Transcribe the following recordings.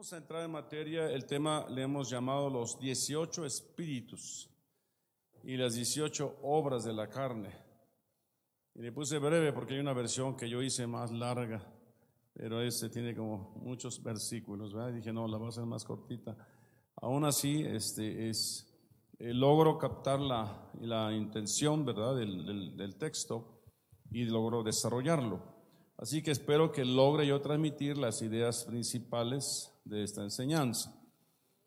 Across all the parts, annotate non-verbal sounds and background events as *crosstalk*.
Vamos a entrar en materia. El tema le hemos llamado los 18 espíritus y las 18 obras de la carne. Y le puse breve porque hay una versión que yo hice más larga, pero este tiene como muchos versículos. ¿verdad? Y dije, no, la voy a hacer más cortita. Aún así, este es, eh, logro captar la, la intención ¿verdad? Del, del, del texto y logro desarrollarlo. Así que espero que logre yo transmitir las ideas principales de esta enseñanza.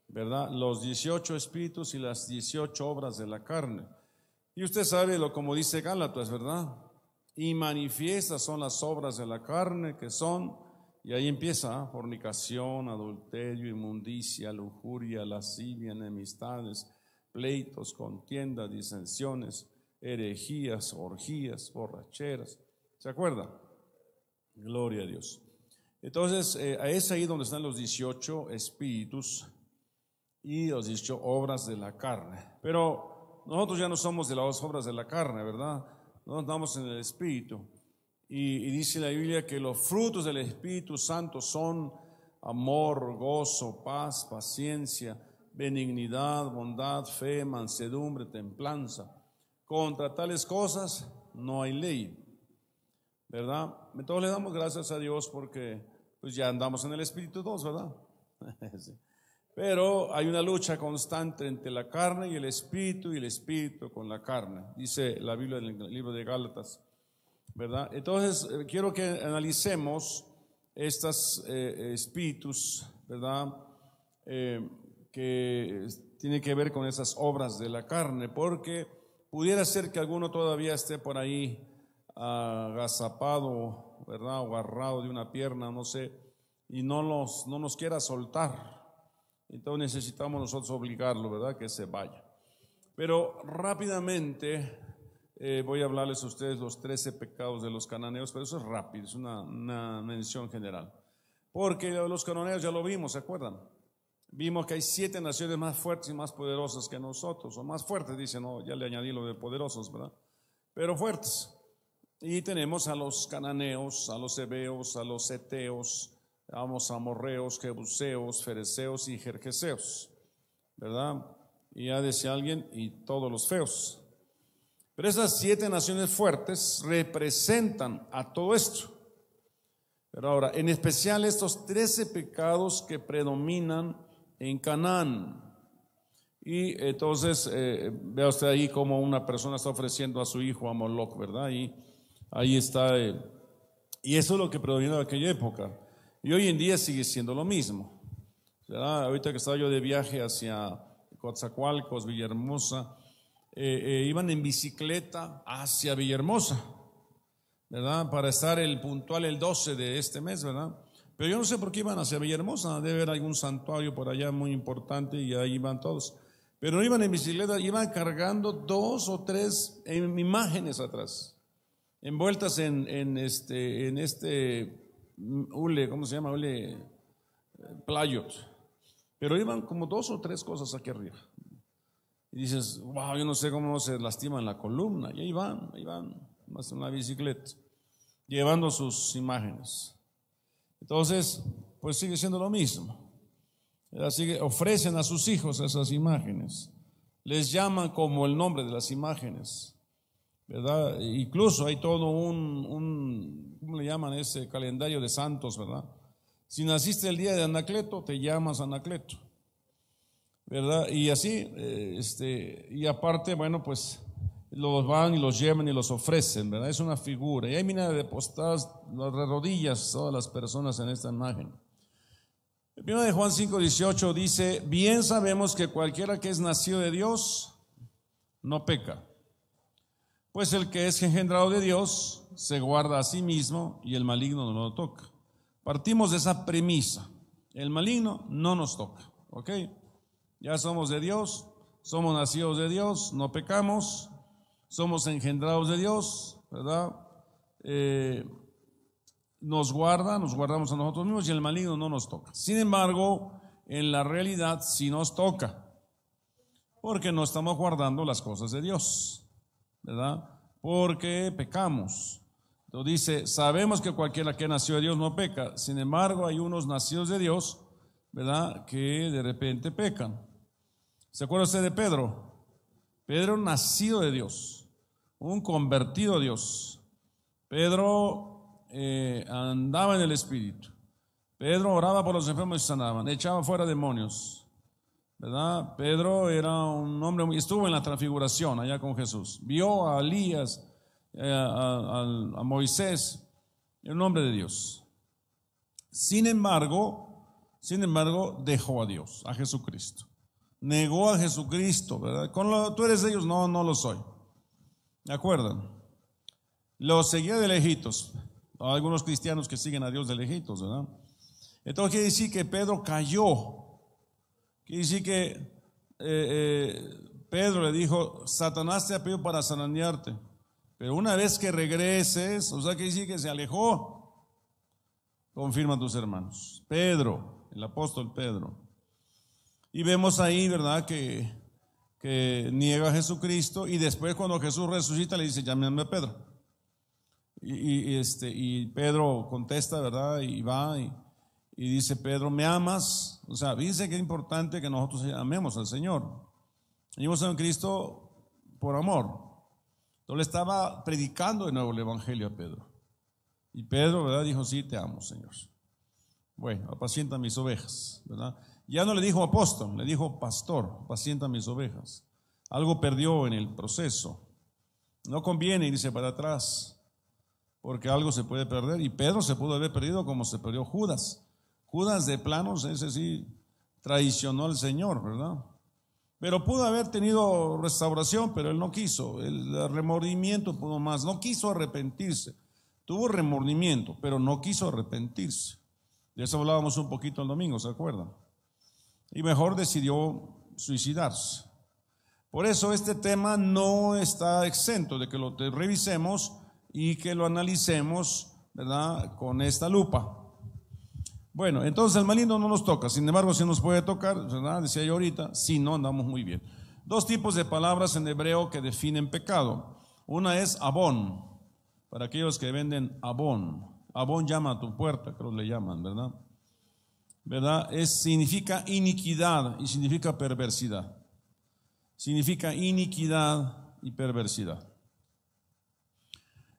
¿Verdad? Los 18 espíritus y las 18 obras de la carne. Y usted sabe lo como dice Gálatas, ¿verdad? Y manifiestas son las obras de la carne que son, y ahí empieza, ¿eh? fornicación, adulterio, inmundicia, lujuria, lascivia, enemistades, pleitos, contiendas, disensiones, herejías, orgías, borracheras. ¿Se acuerda? Gloria a Dios. Entonces, eh, es ahí donde están los 18 espíritus y los 18 obras de la carne. Pero nosotros ya no somos de las obras de la carne, ¿verdad? Nosotros estamos en el espíritu. Y, y dice la Biblia que los frutos del Espíritu Santo son amor, gozo, paz, paciencia, benignidad, bondad, fe, mansedumbre, templanza. Contra tales cosas no hay ley. ¿verdad? Entonces le damos gracias a Dios porque pues ya andamos en el Espíritu 2, ¿verdad? *laughs* Pero hay una lucha constante entre la carne y el Espíritu y el Espíritu con la carne, dice la Biblia en el libro de Gálatas, ¿verdad? Entonces eh, quiero que analicemos estos eh, espíritus, ¿verdad? Eh, que tienen que ver con esas obras de la carne, porque pudiera ser que alguno todavía esté por ahí agazapado, ¿verdad? O agarrado de una pierna, no sé, y no nos, no nos quiera soltar. Entonces necesitamos nosotros obligarlo, ¿verdad? Que se vaya. Pero rápidamente eh, voy a hablarles a ustedes los 13 pecados de los cananeos, pero eso es rápido, es una, una mención general. Porque los cananeos ya lo vimos, ¿se acuerdan? Vimos que hay siete naciones más fuertes y más poderosas que nosotros, o más fuertes, dicen, no, ya le añadí lo de poderosos, ¿verdad? Pero fuertes. Y tenemos a los cananeos, a los hebeos, a los eteos, a amorreos, jebuseos, fereceos y jerjeseos, ¿verdad? Y ya decía alguien, y todos los feos. Pero esas siete naciones fuertes representan a todo esto. Pero ahora, en especial estos trece pecados que predominan en Canaán. Y entonces, eh, vea usted ahí como una persona está ofreciendo a su hijo a Moloch, ¿verdad? Y Ahí está. Eh, y eso es lo que predominaba en aquella época. Y hoy en día sigue siendo lo mismo. Ahorita que estaba yo de viaje hacia Coatzacoalcos, Villahermosa, eh, eh, iban en bicicleta hacia Villahermosa, ¿verdad? Para estar el puntual el 12 de este mes, ¿verdad? Pero yo no sé por qué iban hacia Villahermosa, debe haber algún santuario por allá muy importante y ahí iban todos. Pero no iban en bicicleta, iban cargando dos o tres imágenes atrás envueltas en, en, este, en este hule, ¿cómo se llama? Hule playot. Pero iban como dos o tres cosas aquí arriba. Y dices, wow, yo no sé cómo se lastiman la columna. Y ahí van, ahí van, más en una bicicleta, llevando sus imágenes. Entonces, pues sigue siendo lo mismo. Así que ofrecen a sus hijos esas imágenes. Les llaman como el nombre de las imágenes. ¿Verdad? Incluso hay todo un, un, ¿cómo le llaman ese calendario de santos, ¿verdad? Si naciste el día de Anacleto, te llamas Anacleto, ¿verdad? Y así, eh, este, y aparte, bueno, pues los van y los llevan y los ofrecen, ¿verdad? Es una figura. Y ahí mira depositadas las rodillas todas las personas en esta imagen. El primero de Juan 5, 18 dice, bien sabemos que cualquiera que es nacido de Dios no peca pues el que es engendrado de Dios se guarda a sí mismo y el maligno no lo toca. Partimos de esa premisa. El maligno no nos toca. ¿Ok? Ya somos de Dios, somos nacidos de Dios, no pecamos, somos engendrados de Dios, ¿verdad? Eh, nos guarda, nos guardamos a nosotros mismos y el maligno no nos toca. Sin embargo, en la realidad sí nos toca, porque no estamos guardando las cosas de Dios. ¿Verdad? Porque pecamos. Entonces dice, sabemos que cualquiera que nació de Dios no peca, sin embargo hay unos nacidos de Dios ¿verdad? Que de repente pecan. ¿Se acuerda usted de Pedro? Pedro nacido de Dios, un convertido a Dios. Pedro eh, andaba en el Espíritu. Pedro oraba por los enfermos y sanaban, echaba fuera demonios. Pedro era un hombre, estuvo en la transfiguración allá con Jesús. Vio a Elías, eh, a, Moisés, un hombre de Dios. Sin embargo, sin embargo, dejó a Dios, a Jesucristo. Negó a Jesucristo, ¿verdad? Con lo, tú eres de ellos, no, no lo soy. ¿De acuerdo? Lo seguía de lejitos. Algunos cristianos que siguen a Dios de lejitos, ¿verdad? Entonces quiere decir que Pedro cayó. Quiere que eh, eh, Pedro le dijo, Satanás te ha pedido para sananearte. Pero una vez que regreses, o sea, quiere decir que se alejó. Confirma tus hermanos. Pedro, el apóstol Pedro. Y vemos ahí, ¿verdad? Que, que niega a Jesucristo y después cuando Jesús resucita le dice, llámame a Pedro. Y, este, y Pedro contesta, ¿verdad? Y va y, dice, Pedro, ¿me amas? O sea, dice que es importante que nosotros amemos al Señor. Venimos a Cristo por amor. Entonces le estaba predicando de nuevo el Evangelio a Pedro. Y Pedro, ¿verdad? Dijo, sí, te amo, Señor. Bueno, apacienta mis ovejas, ¿verdad? Ya no le dijo apóstol, le dijo pastor, apacienta mis ovejas. Algo perdió en el proceso. No conviene irse para atrás, porque algo se puede perder. Y Pedro se pudo haber perdido como se perdió Judas. Judas de planos, ese sí, traicionó al Señor, ¿verdad? Pero pudo haber tenido restauración, pero él no quiso. El remordimiento pudo más. No quiso arrepentirse. Tuvo remordimiento, pero no quiso arrepentirse. De eso hablábamos un poquito el domingo, ¿se acuerdan? Y mejor decidió suicidarse. Por eso este tema no está exento de que lo revisemos y que lo analicemos, ¿verdad? Con esta lupa. Bueno, entonces el maligno no nos toca, sin embargo, si nos puede tocar, ¿verdad? Decía yo ahorita, si no andamos muy bien. Dos tipos de palabras en hebreo que definen pecado. Una es abón, para aquellos que venden abón. Abón llama a tu puerta, creo que le llaman, ¿verdad? ¿Verdad? Es, significa iniquidad y significa perversidad. Significa iniquidad y perversidad.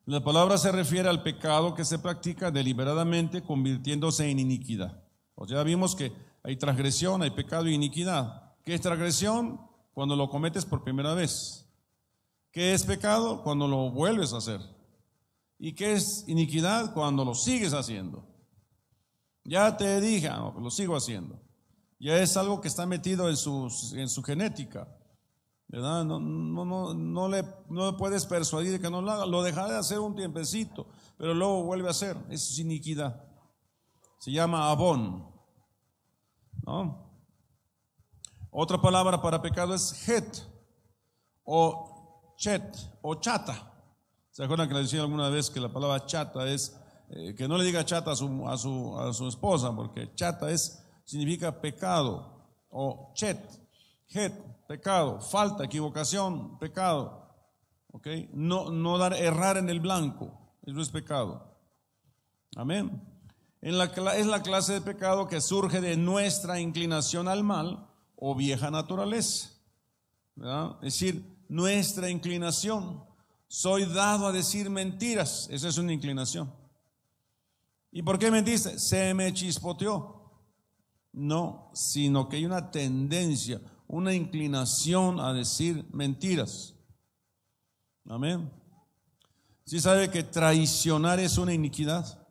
La palabra se refiere al pecado que se practica deliberadamente convirtiéndose en iniquidad. Sea, vimos que hay transgresión, hay pecado y iniquidad. ¿Qué es transgresión? Cuando lo cometes por primera vez. ¿Qué es pecado? Cuando lo vuelves a hacer. ¿Y qué es iniquidad? Cuando lo sigues haciendo. Ya te dije, ah, lo sigo haciendo. Ya es algo que está metido en su genética. No, no, no, no, le, no puedes persuadir que no lo haga. Lo dejará de hacer un tiempecito, pero luego vuelve a hacer. Eso es iniquidad. Se llama abón. Otra palabra para pecado es het o chet o chata. ¿Se acuerdan que le decía alguna vez que la palabra chata es, eh, que no le diga chata a su, a su, a su esposa, porque chata es, significa pecado, o chet, het, pecado, falta, equivocación, pecado. ¿Ok? No, no dar, errar en el blanco, eso es pecado. Amén. En la, es la clase de pecado que surge de nuestra inclinación al mal o vieja naturaleza. Es decir, nuestra inclinación soy dado a decir mentiras. Esa es una inclinación. ¿Y por qué mentiste? Se me chispoteó. No, sino que hay una tendencia, una inclinación a decir mentiras. Amén. Si sabe que traicionar es una iniquidad?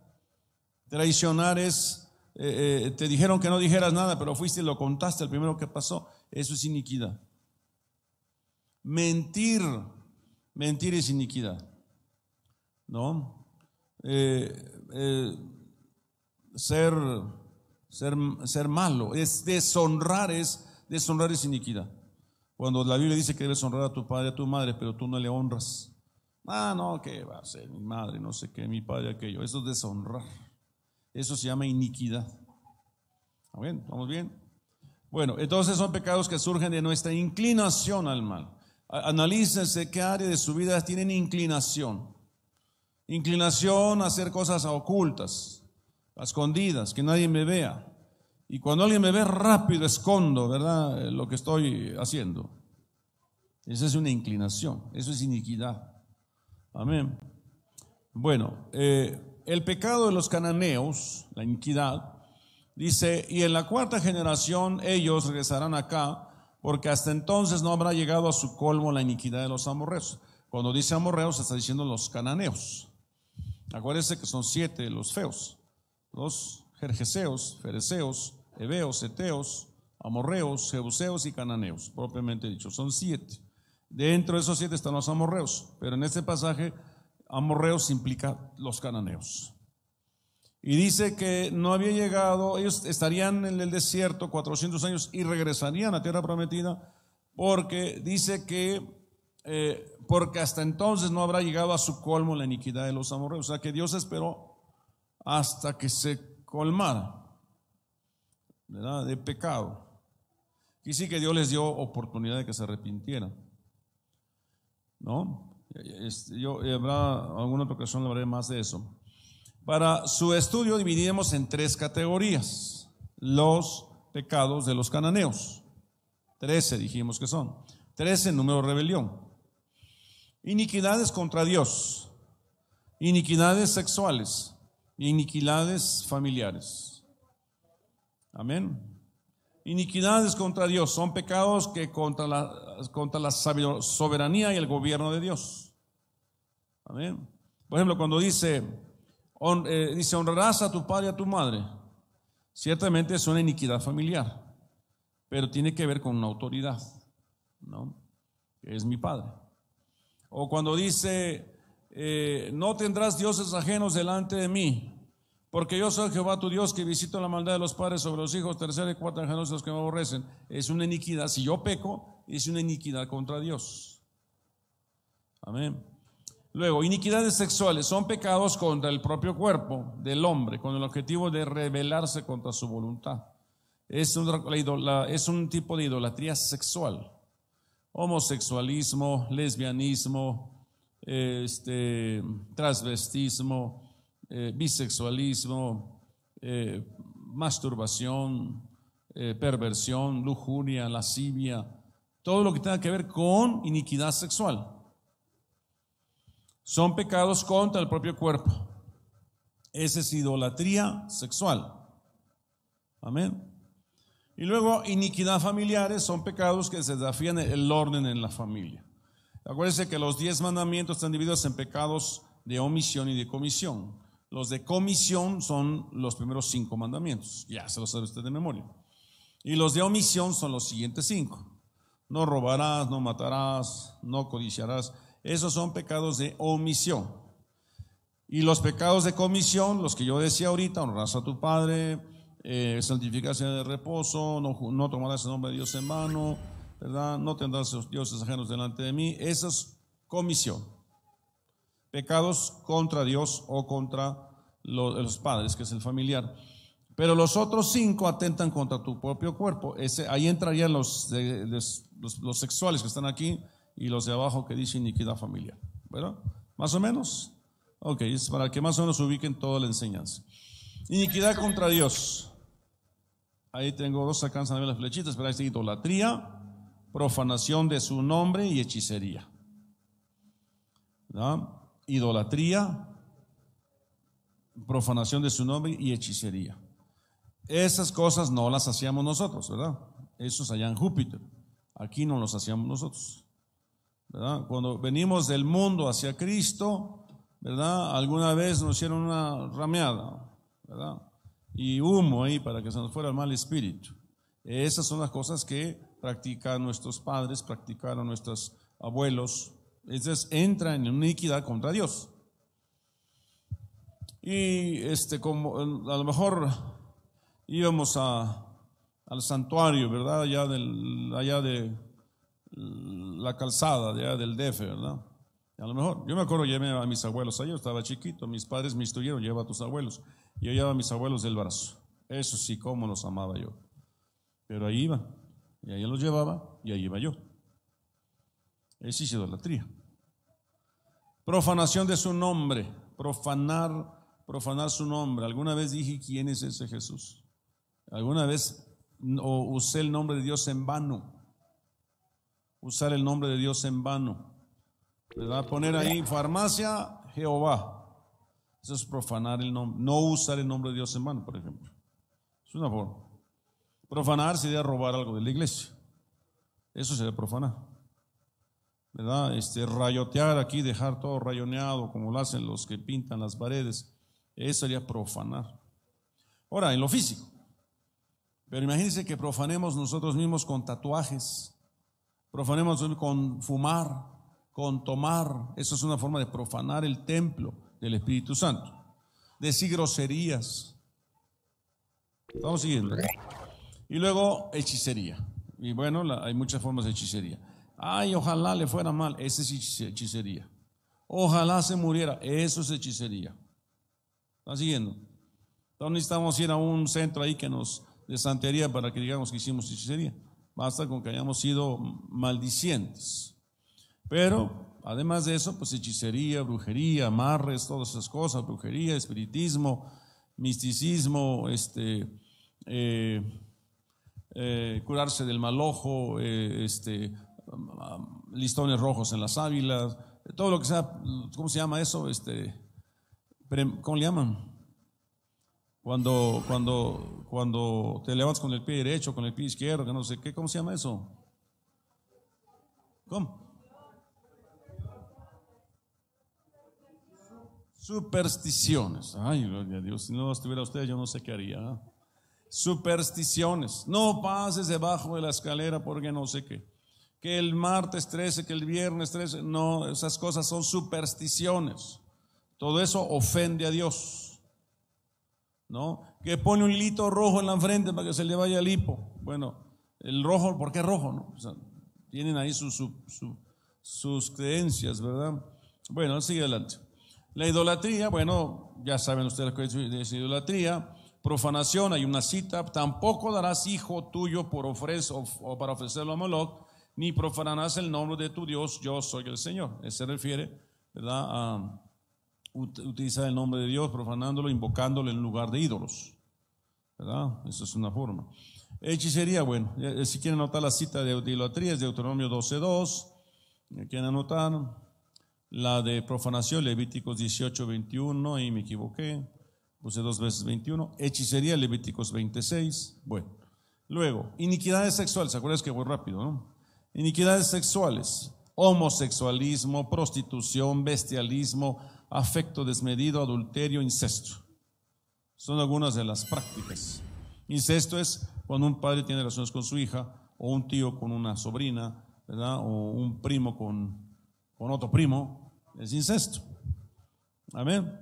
Traicionar es, eh, eh, te dijeron que no dijeras nada, pero fuiste y lo contaste el primero que pasó. Eso es iniquidad. Mentir Mentir es iniquidad. ¿No? Eh, ser, ser, ser malo, es deshonrar, es deshonrar es iniquidad. Cuando la Biblia dice que debes honrar a tu padre y a tu madre, pero tú no le honras. Ah, no, que va a ser mi madre, no sé qué, mi padre, aquello. Eso es deshonrar. Eso se llama iniquidad. bien? ¿Vamos bien? Bueno, entonces son pecados que surgen de nuestra inclinación al mal. Analícense qué área de su vida tienen inclinación. Inclinación a hacer cosas ocultas, escondidas, que nadie me vea. Y cuando alguien me ve rápido, escondo, ¿verdad? Lo que estoy haciendo. Esa es una inclinación, eso es iniquidad. Amén. Bueno, eh, el pecado de los cananeos, la iniquidad, dice, y en la cuarta generación ellos regresarán acá, porque hasta entonces no habrá llegado a su colmo la iniquidad de los amorreos. Cuando dice amorreos, está diciendo los cananeos. Acuérdense que son siete los feos, los jerjeseos, fereceos, heveos, eteos, amorreos, jebuseos y cananeos, propiamente dicho. Son siete. Dentro de esos siete están los amorreos, pero en este pasaje amorreos implica los cananeos. Y dice que no había llegado, ellos estarían en el desierto 400 años y regresarían a tierra prometida, porque dice que eh, porque hasta entonces no habrá llegado a su colmo la iniquidad de los amorreos. O sea que Dios esperó hasta que se colmara de pecado. Y sí que Dios les dio oportunidad de que se arrepintieran. ¿No? Yo habrá alguna otra ocasión hablaré más de eso. Para su estudio dividimos en tres categorías los pecados de los cananeos. Trece dijimos que son. Trece número de rebelión. Iniquidades contra Dios, iniquidades sexuales, iniquidades familiares. Amén. Iniquidades contra Dios son pecados que contra la, contra la soberanía y el gobierno de Dios. Amén. Por ejemplo, cuando dice, eh, dice, honrarás a tu padre y a tu madre, ciertamente es una iniquidad familiar, pero tiene que ver con una autoridad, ¿no? Que es mi padre. O cuando dice, eh, no tendrás dioses ajenos delante de mí, porque yo soy Jehová tu Dios que visito la maldad de los padres sobre los hijos, tercera y cuarta los que me aborrecen. Es una iniquidad. Si yo peco, es una iniquidad contra Dios. Amén. Luego, iniquidades sexuales son pecados contra el propio cuerpo del hombre, con el objetivo de rebelarse contra su voluntad. Es es un tipo de idolatría sexual homosexualismo, lesbianismo, este, transvestismo, eh, bisexualismo, eh, masturbación, eh, perversión, lujuria, lascivia, todo lo que tenga que ver con iniquidad sexual. Son pecados contra el propio cuerpo. Esa es idolatría sexual. Amén. Y luego, iniquidad familiares son pecados que desafían el orden en la familia. Acuérdense que los diez mandamientos están divididos en pecados de omisión y de comisión. Los de comisión son los primeros cinco mandamientos, ya se los sabe usted de memoria. Y los de omisión son los siguientes cinco. No robarás, no matarás, no codiciarás. Esos son pecados de omisión. Y los pecados de comisión, los que yo decía ahorita, honrarás a tu padre, eh, santificarse de reposo, no, tomarás el nombre de Dios en mano, ¿verdad? No tendrás dioses ajenos delante de mí. Esa es comisión. Pecados contra Dios o contra los, padres, que es el familiar. Pero los otros cinco atentan contra tu propio cuerpo. Ahí entrarían los, los, sexuales que están aquí y los de abajo que dicen iniquidad familiar. ¿Verdad? ¿Más o menos? Ok, es para que más o menos ubiquen toda la enseñanza. Iniquidad contra Dios. Ahí tengo dos alcanzan a ver las flechitas, pero ahí está idolatría, profanación de su nombre y hechicería. Idolatría, profanación de su nombre y hechicería. Esas cosas no las hacíamos nosotros, ¿verdad? Esos allá en Júpiter. Aquí no los hacíamos nosotros. ¿verdad? Cuando venimos del mundo hacia Cristo, ¿verdad? Alguna vez nos hicieron una rameada, ¿verdad? y humo ahí para que se nos fuera el mal espíritu. Esas son las cosas que practican nuestros padres, practicaron nuestros abuelos. Entonces entra en una iniquidad contra Dios. Y este, como a lo mejor íbamos a, al santuario, ¿verdad? Allá, del, allá de la calzada, allá del DF, ¿verdad? A lo mejor, yo me acuerdo, llevé a mis abuelos allá, estaba chiquito, mis padres me instruyeron, lleva a tus abuelos. Yo llevaba a mis abuelos del brazo. Eso sí, cómo los amaba yo. Pero ahí iba, y ahí los llevaba, y ahí iba yo. Esa es idolatría. Profanación de su nombre, profanar, profanar su nombre. Alguna vez dije, ¿quién es ese Jesús? ¿Alguna vez usé el nombre de Dios en vano? Usar el nombre de Dios en vano. ¿Verdad? Poner ahí farmacia Jehová. Eso es profanar el nombre. No usar el nombre de Dios en vano, por ejemplo. Es una forma. Profanar sería robar algo de la iglesia. Eso sería profanar. ¿Verdad? Este, rayotear aquí, dejar todo rayoneado, como lo hacen los que pintan las paredes. Eso sería profanar. Ahora, en lo físico. Pero imagínense que profanemos nosotros mismos con tatuajes, profanemos con fumar, con tomar. Eso es una forma de profanar el templo del Espíritu Santo. Decir groserías. Estamos siguiendo. Y luego hechicería. Y bueno, hay muchas formas de hechicería. Ay, ojalá le fuera mal. Esa es hechicería. Ojalá se muriera. Eso es hechicería. ¿Están siguiendo? Entonces necesitamos ir a un centro ahí que nos de santería para que digamos que hicimos hechicería. Basta con que hayamos sido maldicientes. Pero, además de eso, pues hechicería, brujería, amarres, todas esas cosas, brujería, espiritismo, misticismo, este, eh, eh, curarse del mal ojo, eh, este, listones rojos en las ávilas, todo lo que sea, ¿cómo se llama eso? Este, ¿Cómo le llaman? Cuando, cuando, cuando te levantas con el pie derecho, con el pie izquierdo, que no sé qué, ¿cómo se llama eso? ¿Cómo? Supersticiones. Ay, Dios. Si no estuviera usted, yo no sé qué haría. ¿ah? Supersticiones. No pases debajo de la escalera porque no sé qué. Que el martes 13, que el viernes 13. No, esas cosas son supersticiones. Todo eso ofende a Dios. ¿no? Que pone un hilito rojo en la frente para que se le vaya el hipo. Bueno, el rojo, ¿por qué rojo? No? tienen ahí sus creencias, ¿verdad? Bueno, sigue adelante. La idolatría, bueno, ya saben ustedes que es idolatría. Profanación, hay una cita, tampoco darás hijo tuyo por ofrecer o, para ofrecerlo a Moloch, ni profanarás el nombre de tu Dios, yo soy el Señor. Se refiere, ¿verdad? A, utilizar el nombre de Dios, profanándolo, invocándolo en lugar de ídolos. ¿Verdad? Eso es una forma. Hechicería, bueno, eh, si quieren anotar la cita de idolatría es Deuteronomio 12.2, eh, quieren anotar la de profanación, Levíticos 18, 21, ahí me equivoqué, puse dos veces 21, hechicería, Levíticos 26, bueno. Luego, iniquidades sexuales, ¿se acuerdan que voy rápido, no? Iniquidades sexuales, homosexualismo, prostitución, bestialismo, afecto desmedido, adulterio, incesto. Son algunas de las prácticas. Incesto es cuando un padre tiene relaciones con su hija, o un tío con una sobrina, ¿verdad? O un primo con, con otro primo. Es incesto. Amén.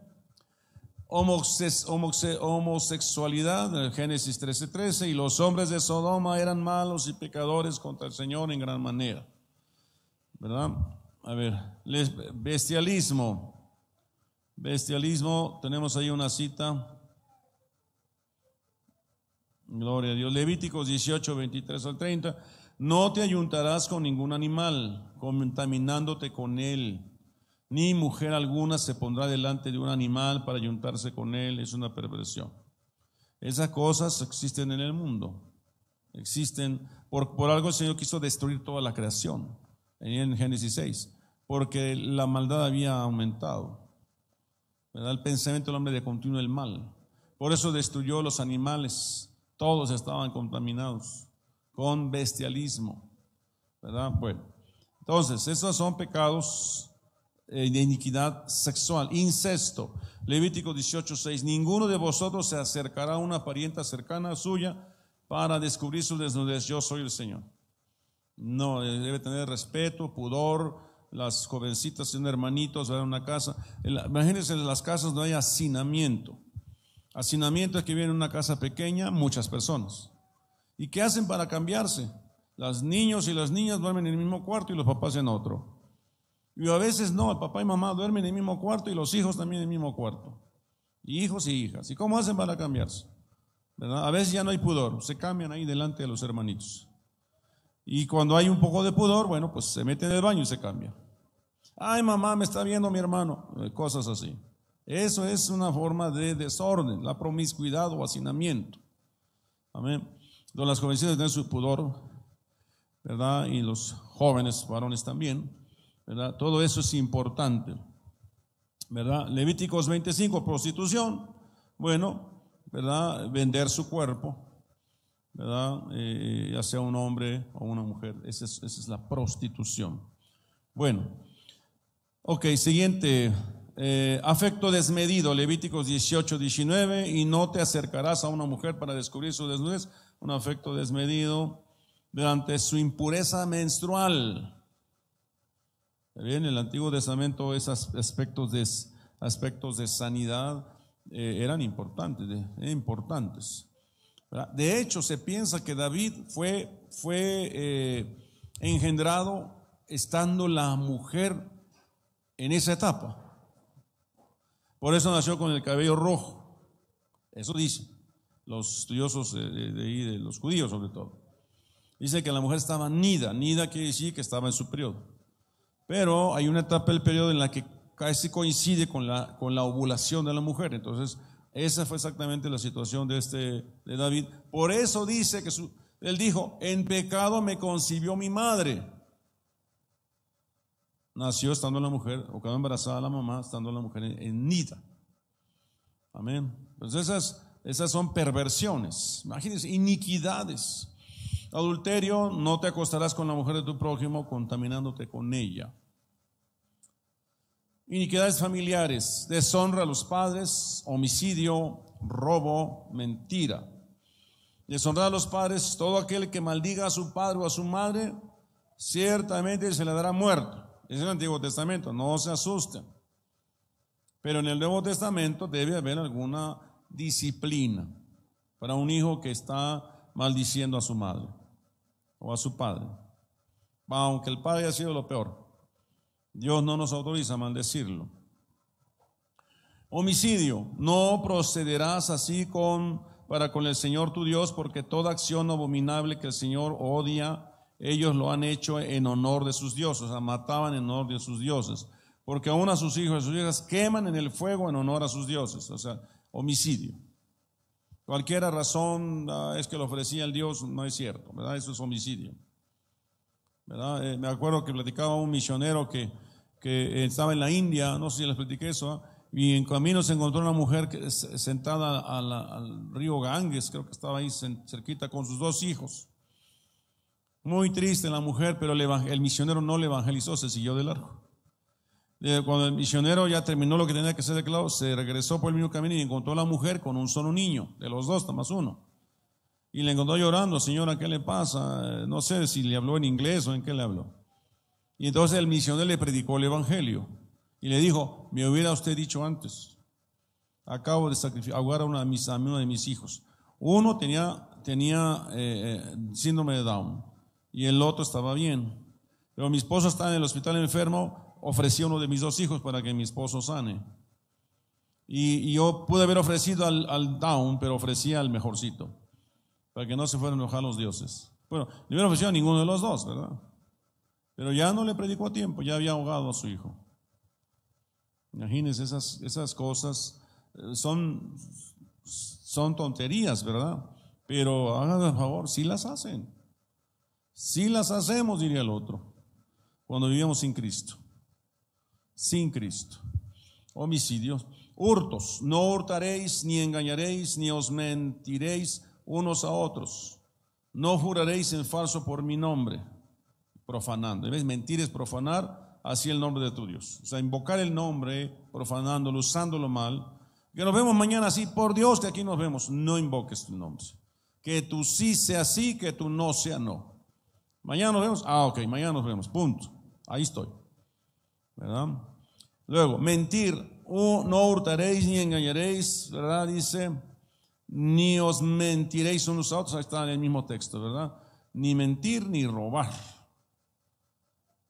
Homosexualidad, Génesis 13:13, 13, y los hombres de Sodoma eran malos y pecadores contra el Señor en gran manera. ¿Verdad? A ver, bestialismo, Bestialismo, tenemos ahí una cita. Gloria a Dios. Levíticos 18, 23 al 30. No te ayuntarás con ningún animal, contaminándote con él. Ni mujer alguna se pondrá delante de un animal para ayuntarse con él. Es una perversión. Esas cosas existen en el mundo. Existen. Por, por algo el Señor quiso destruir toda la creación. En Génesis 6. Porque la maldad había aumentado. El pensamiento del hombre de continuo el mal. Por eso destruyó los animales. Todos estaban contaminados con bestialismo. ¿Verdad? Bueno, entonces, esos son pecados de iniquidad sexual. Incesto. Levítico 18:6. Ninguno de vosotros se acercará a una parienta cercana suya para descubrir su desnudez. Yo soy el Señor. No, debe tener respeto, pudor, las jovencitas son hermanitos, van a una casa. Imagínense, en las casas no hay hacinamiento. Hacinamiento es que viene una casa pequeña, muchas personas. ¿Y qué hacen para cambiarse? Los niños y las niñas duermen en el mismo cuarto y los papás en otro. Y a veces no, el papá y mamá duermen en el mismo cuarto y los hijos también en el mismo cuarto. Y hijos y hijas. ¿Y cómo hacen para cambiarse? A veces ya no hay pudor, se cambian ahí delante de los hermanitos. Y cuando hay un poco de pudor, bueno, pues se mete en el baño y se cambia. Ay, mamá, me está viendo mi hermano. Eh, cosas así. Eso es una forma de desorden, la promiscuidad o hacinamiento. Amén. Entonces las jovencitas tienen su pudor, ¿verdad? Y los jóvenes varones también, ¿verdad? Todo eso es importante, ¿verdad? Levíticos 25, prostitución, bueno, ¿verdad? Vender su cuerpo, ¿verdad? Eh, ya sea un hombre o una mujer, esa es, esa es la prostitución. Bueno, ok, siguiente. Eh, afecto desmedido, Levíticos 18, 19, y no te acercarás a una mujer para descubrir su desnudez, un afecto desmedido durante su impureza menstrual. Bien, en el Antiguo Testamento esos aspectos de, aspectos de sanidad eh, eran importantes, importantes. De hecho, se piensa que David fue, fue eh, engendrado estando la mujer en esa etapa. Por eso nació con el cabello rojo. Eso dicen los estudiosos de, de, los judíos sobre todo. Dice que la mujer estaba nida. Nida quiere decir que estaba en su periodo. Pero hay una etapa del periodo en la que casi coincide con la, con la ovulación de la mujer. Entonces, esa fue exactamente la situación de, este, de David. Por eso dice que él dijo, en pecado me concibió mi madre. Nació estando la mujer, o quedó embarazada la mamá, estando la mujer en, nida. Amén. Pues esas, esas son perversiones, imagínense, iniquidades. Adulterio, no te acostarás con la mujer de tu prójimo contaminándote con ella. Iniquidades familiares, deshonra a los padres, homicidio, robo, mentira. Deshonrar a los padres, todo aquel que maldiga a su padre o a su madre, ciertamente se le dará muerto. Es el Antiguo Testamento, no se asusten. Pero en el Nuevo Testamento debe haber alguna disciplina para un hijo que está maldiciendo a su madre o a su padre. Aunque el padre haya sido lo peor. Dios no nos autoriza a maldecirlo. Homicidio, no procederás así con para con el Señor tu Dios, porque toda acción abominable que el Señor odia, ellos lo han hecho en honor de sus dioses, o sea, mataban en honor de sus dioses, porque aún a sus hijos y sus hijas queman en el fuego en honor a sus dioses, o sea, homicidio. Cualquier razón ah, es que lo ofrecía el Dios, no es cierto, ¿verdad? Eso es homicidio. Eh, me acuerdo que platicaba un misionero que, que, estaba en la India, no sé si les platiqué eso, y en camino se encontró una mujer que, sentada al río Ganges, creo que estaba ahí cerquita con sus dos hijos. Muy triste la mujer, pero el, misionero no le evangelizó, se siguió de largo. Eh, cuando el misionero ya terminó lo que tenía que hacer de se regresó por el mismo camino y encontró a la mujer con un solo niño, de los dos, más uno. Y le encontró llorando, señora, ¿qué le pasa? No sé si le habló en inglés o en qué le habló. Y entonces el misionero le predicó el Evangelio y le dijo, me hubiera usted dicho antes, acabo de sacrificar, a, una de mis, a uno de mis hijos. Uno tenía, tenía eh, eh, síndrome de Down y el otro estaba bien. Pero mi esposo está en el hospital enfermo, ofrecí a uno de mis dos hijos para que mi esposo sane. Y, yo pude haber ofrecido al, al Down, pero ofrecía al mejorcito para que no se fueran a enojar los dioses. Bueno, no hubiera ofrecido a ninguno de los dos, ¿verdad? Pero ya no le predicó a tiempo, ya había ahogado a su hijo. Imagínense, esas, esas cosas eh, son, son tonterías, ¿verdad? Pero hagan el favor, sí las hacen. Sí las hacemos, diría el otro, cuando vivíamos sin Cristo. Sin Cristo. Homicidios, hurtos. No hurtaréis, ni engañaréis, ni os mentiréis unos a otros. No juraréis en falso por mi nombre, profanando. ¿Ves? Mentir es profanar así el nombre de tu Dios. O sea, invocar el nombre, profanándolo, usándolo mal. Que nos vemos mañana así, por Dios que aquí nos vemos. No invoques tu nombre. Que tu sí sea sí, que tu no sea no. Mañana nos vemos. Ah, ok, mañana nos vemos. Punto. Ahí estoy. ¿Verdad? Luego, mentir. no hurtaréis ni engañaréis, ¿verdad? Dice ni os mentiréis unos a otros, ahí está en el mismo texto, ¿verdad? Ni mentir ni robar.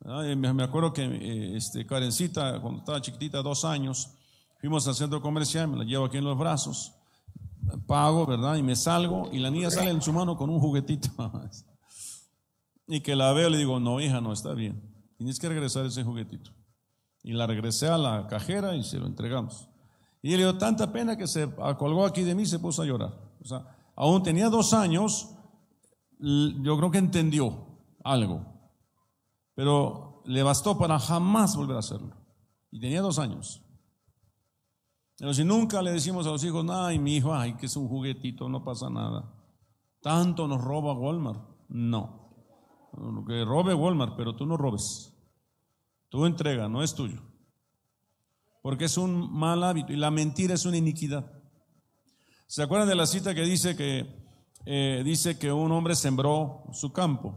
Me acuerdo que eh, este, Karencita, cuando estaba chiquitita, dos años, fuimos al centro comercial, me la llevo aquí en los brazos, pago, ¿verdad? Y me salgo y la niña sale en su mano con un juguetito. *laughs* y que la veo, le digo, no, hija, no está bien. Tienes que regresar ese juguetito. Y la regresé a la cajera y se lo entregamos. Y le dio tanta pena que se colgó aquí de mí y se puso a llorar. O sea, aún tenía dos años, yo creo que entendió algo, pero le bastó para jamás volver a hacerlo. Y tenía dos años. Pero si nunca le decimos a los hijos, ay, mi hijo, ay, que es un juguetito, no pasa nada. Tanto nos roba Walmart. No. Que robe Walmart, pero tú no robes. Tú entrega, no es tuyo. Porque es un mal hábito y la mentira es una iniquidad. ¿Se acuerdan de la cita que dice que eh, dice que un hombre sembró su campo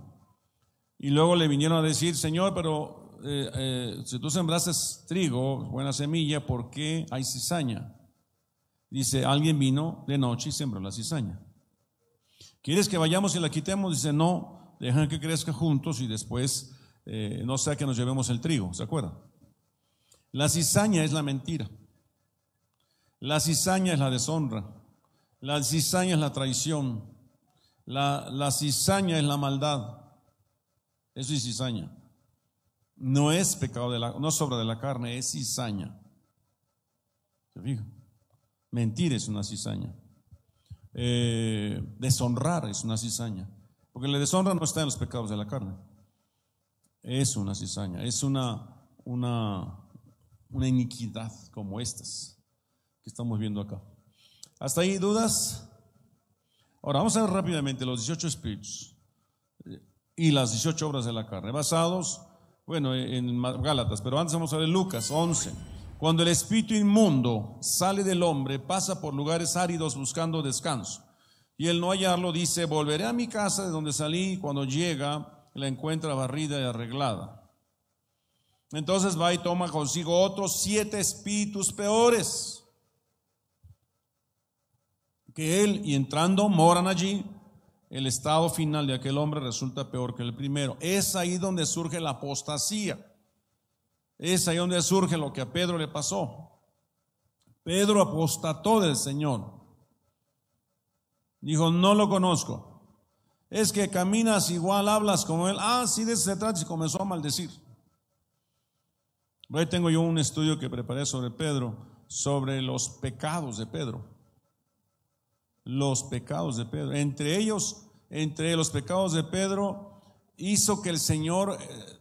y luego le vinieron a decir, Señor, pero eh, eh, si tú sembraste trigo, buena semilla, ¿por qué hay cizaña? Dice, alguien vino de noche y sembró la cizaña. ¿Quieres que vayamos y la quitemos? Dice, no, dejan que crezca juntos y después no sea que nos llevemos el trigo, ¿se acuerdan? La cizaña es la mentira. La cizaña es la deshonra. La cizaña es la traición. La, cizaña es la maldad. Eso es cizaña. No es pecado de la, no sobra de la carne, es cizaña. ¿Se? Mentir es una cizaña. Eh, deshonrar es una cizaña. Porque la deshonra no está en los pecados de la carne. Es una cizaña, es una, una, una iniquidad como estas que estamos viendo acá. ¿Hasta ahí dudas? Ahora vamos a ver rápidamente los 18 espíritus y las 18 obras de la carne, basados, bueno, en Gálatas, pero antes vamos a ver Lucas 11. Cuando el espíritu inmundo sale del hombre, pasa por lugares áridos buscando descanso. Y el no hallarlo dice, volveré a mi casa de donde salí, cuando llega la encuentra barrida y arreglada. Entonces va y toma consigo otros siete espíritus peores que él y entrando moran allí. El estado final de aquel hombre resulta peor que el primero. Es ahí donde surge la apostasía. Es ahí donde surge lo que a Pedro le pasó. Pedro apostató del Señor. Dijo, no lo conozco. Es que caminas igual, hablas como él. Ah, sí, de eso se trata y comenzó a maldecir. Hoy tengo yo un estudio que preparé sobre Pedro, sobre los pecados de Pedro. Los pecados de Pedro. Entre ellos, entre los pecados de Pedro, hizo que el Señor eh,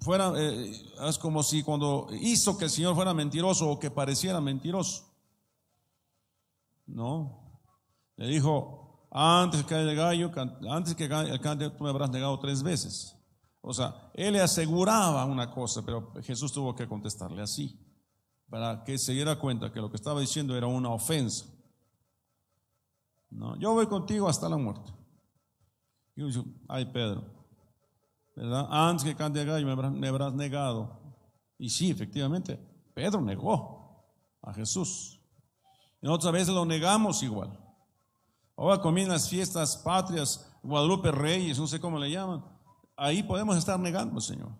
fuera, eh, es como si cuando hizo que el Señor fuera mentiroso o que pareciera mentiroso. No. Le dijo, antes que el gallo, antes que el cante, tú me habrás negado tres veces. O sea, él le aseguraba una cosa, pero Jesús tuvo que contestarle así, para que se diera cuenta que lo que estaba diciendo era una ofensa. No, yo voy contigo hasta la muerte. Y dice, ay Pedro, ¿verdad? Antes que cante me habrás negado. Y sí, efectivamente, Pedro negó a Jesús. Y otras veces lo negamos igual. Ahora comienzan las fiestas patrias, Guadalupe Reyes, no sé cómo le llaman ahí podemos estar negando, Señor.